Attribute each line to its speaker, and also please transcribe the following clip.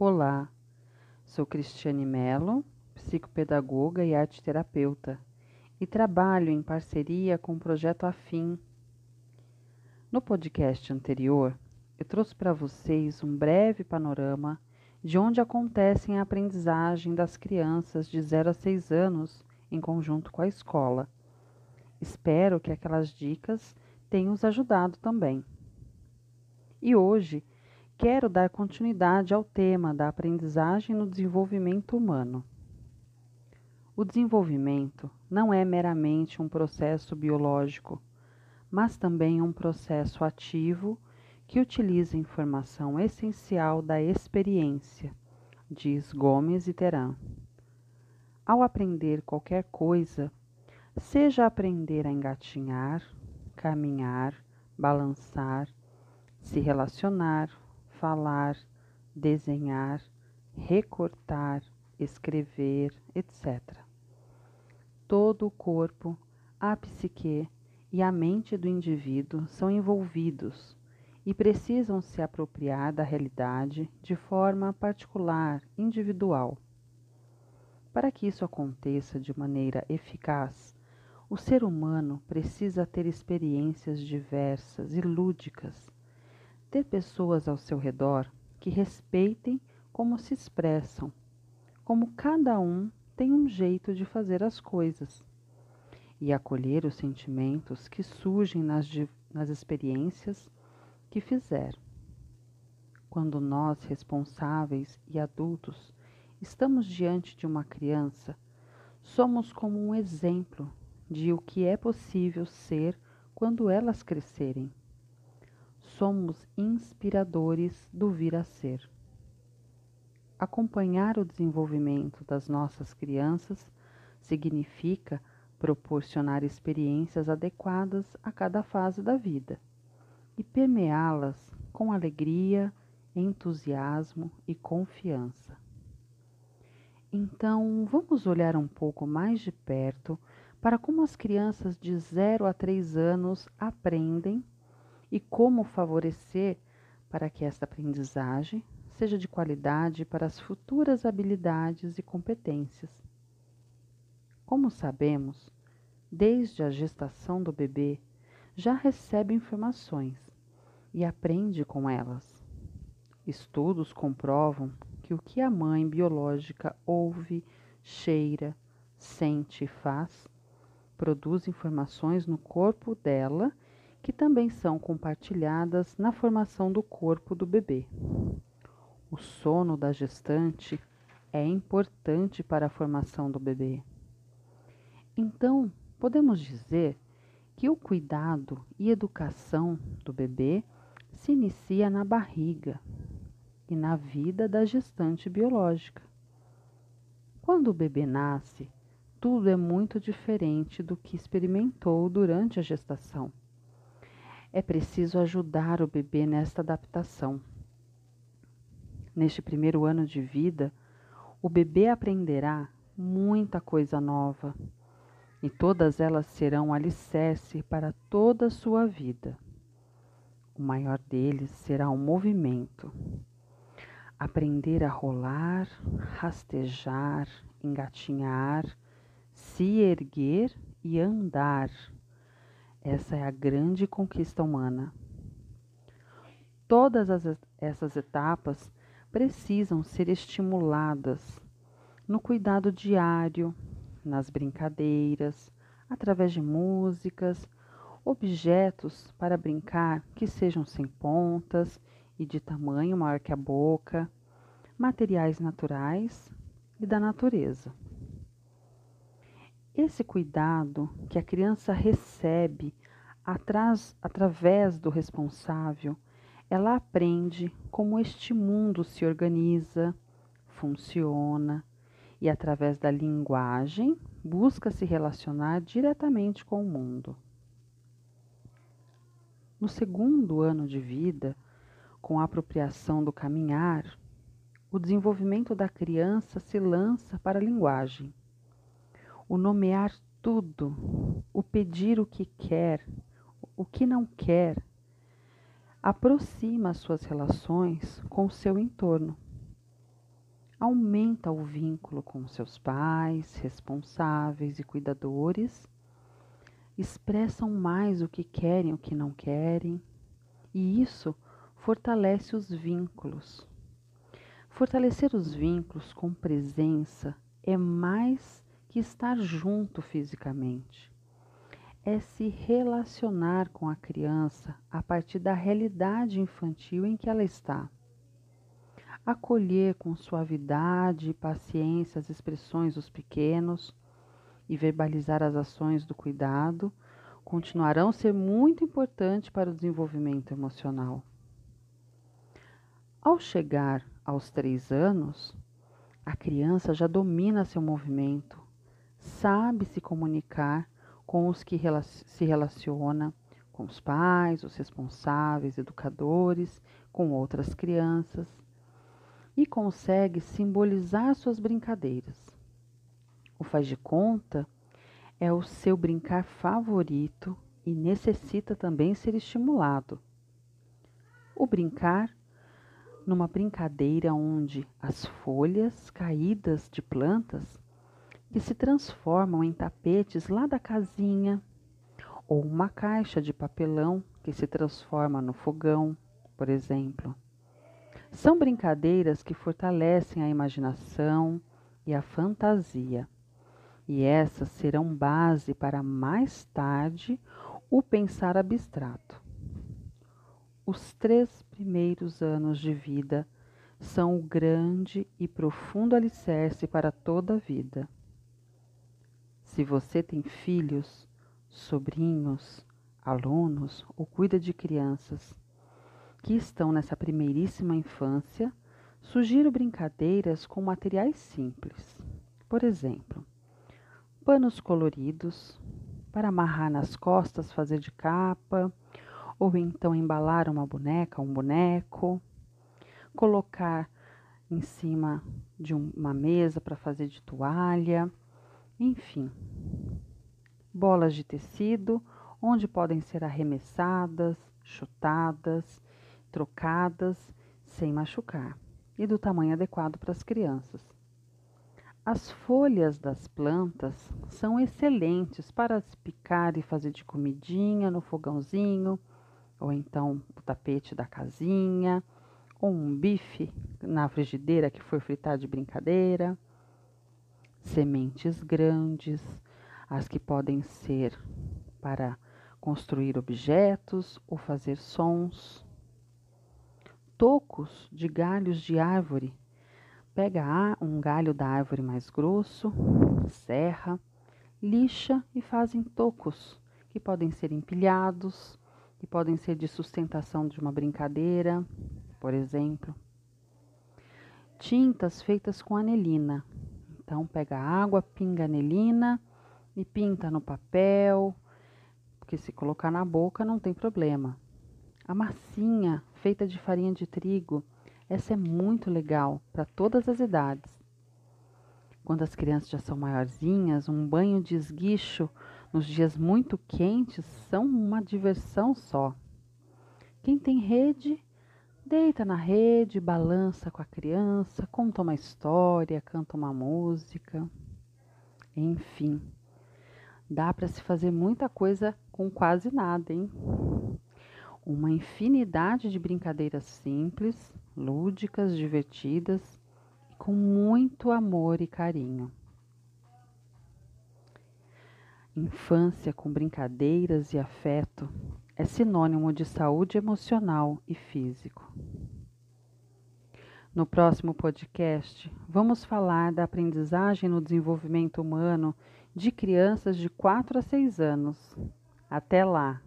Speaker 1: Olá, sou Cristiane Mello, psicopedagoga e arteterapeuta, e trabalho em parceria com o projeto Afim. No podcast anterior, eu trouxe para vocês um breve panorama de onde acontecem a aprendizagem das crianças de 0 a 6 anos em conjunto com a escola. Espero que aquelas dicas tenham os ajudado também. E hoje quero dar continuidade ao tema da aprendizagem no desenvolvimento humano. O desenvolvimento não é meramente um processo biológico, mas também um processo ativo que utiliza informação essencial da experiência, diz Gomes e Teran. Ao aprender qualquer coisa, seja aprender a engatinhar, caminhar, balançar, se relacionar, falar, desenhar, recortar, escrever, etc. Todo o corpo, a psique e a mente do indivíduo são envolvidos e precisam se apropriar da realidade de forma particular, individual. Para que isso aconteça de maneira eficaz, o ser humano precisa ter experiências diversas e lúdicas ter pessoas ao seu redor que respeitem como se expressam, como cada um tem um jeito de fazer as coisas, e acolher os sentimentos que surgem nas, nas experiências que fizer. Quando nós, responsáveis e adultos, estamos diante de uma criança, somos como um exemplo de o que é possível ser quando elas crescerem somos inspiradores do vir a ser. Acompanhar o desenvolvimento das nossas crianças significa proporcionar experiências adequadas a cada fase da vida e permeá-las com alegria, entusiasmo e confiança. Então, vamos olhar um pouco mais de perto para como as crianças de 0 a 3 anos aprendem e como favorecer para que esta aprendizagem seja de qualidade para as futuras habilidades e competências. Como sabemos, desde a gestação do bebê, já recebe informações e aprende com elas. Estudos comprovam que o que a mãe biológica ouve, cheira, sente e faz produz informações no corpo dela que também são compartilhadas na formação do corpo do bebê. O sono da gestante é importante para a formação do bebê. Então, podemos dizer que o cuidado e educação do bebê se inicia na barriga e na vida da gestante biológica. Quando o bebê nasce, tudo é muito diferente do que experimentou durante a gestação. É preciso ajudar o bebê nesta adaptação. Neste primeiro ano de vida, o bebê aprenderá muita coisa nova e todas elas serão alicerce para toda a sua vida. O maior deles será o movimento. Aprender a rolar, rastejar, engatinhar, se erguer e andar essa é a grande conquista humana. Todas as, essas etapas precisam ser estimuladas no cuidado diário, nas brincadeiras, através de músicas, objetos para brincar que sejam sem pontas e de tamanho maior que a boca, materiais naturais e da natureza. Esse cuidado que a criança recebe atras, através do responsável, ela aprende como este mundo se organiza, funciona e, através da linguagem, busca se relacionar diretamente com o mundo. No segundo ano de vida, com a apropriação do caminhar, o desenvolvimento da criança se lança para a linguagem o nomear tudo, o pedir o que quer, o que não quer, aproxima as suas relações com o seu entorno. aumenta o vínculo com seus pais, responsáveis e cuidadores, expressam mais o que querem e o que não querem, e isso fortalece os vínculos. Fortalecer os vínculos com presença é mais que estar junto fisicamente. É se relacionar com a criança a partir da realidade infantil em que ela está acolher com suavidade e paciência as expressões dos pequenos e verbalizar as ações do cuidado continuarão a ser muito importantes para o desenvolvimento emocional. Ao chegar aos três anos, a criança já domina seu movimento, sabe se comunicar com os que se relaciona, com os pais, os responsáveis, educadores, com outras crianças e consegue simbolizar suas brincadeiras. O faz de conta é o seu brincar favorito e necessita também ser estimulado. O brincar numa brincadeira onde as folhas caídas de plantas que se transformam em tapetes lá da casinha, ou uma caixa de papelão que se transforma no fogão, por exemplo. São brincadeiras que fortalecem a imaginação e a fantasia, e essas serão base para mais tarde o pensar abstrato. Os três primeiros anos de vida são o grande e profundo alicerce para toda a vida. Se você tem filhos, sobrinhos, alunos ou cuida de crianças, que estão nessa primeiríssima infância, sugiro brincadeiras com materiais simples. Por exemplo, panos coloridos para amarrar nas costas, fazer de capa, ou então embalar uma boneca, um boneco, colocar em cima de uma mesa para fazer de toalha, enfim. Bolas de tecido onde podem ser arremessadas, chutadas trocadas sem machucar e do tamanho adequado para as crianças. As folhas das plantas são excelentes para picar e fazer de comidinha no fogãozinho, ou então o tapete da casinha, ou um bife na frigideira que foi fritar de brincadeira. Sementes grandes, as que podem ser para construir objetos ou fazer sons tocos de galhos de árvore. Pega um galho da árvore mais grosso, serra, lixa e fazem tocos, que podem ser empilhados, que podem ser de sustentação de uma brincadeira, por exemplo. Tintas feitas com anelina. Então pega água, pinga anelina e pinta no papel, porque se colocar na boca não tem problema. A massinha feita de farinha de trigo, essa é muito legal para todas as idades. Quando as crianças já são maiorzinhas, um banho de esguicho nos dias muito quentes são uma diversão só. Quem tem rede, deita na rede, balança com a criança, conta uma história, canta uma música. Enfim, dá para se fazer muita coisa com quase nada, hein? uma infinidade de brincadeiras simples, lúdicas, divertidas e com muito amor e carinho. Infância com brincadeiras e afeto é sinônimo de saúde emocional e físico. No próximo podcast, vamos falar da aprendizagem no desenvolvimento humano de crianças de 4 a 6 anos. Até lá!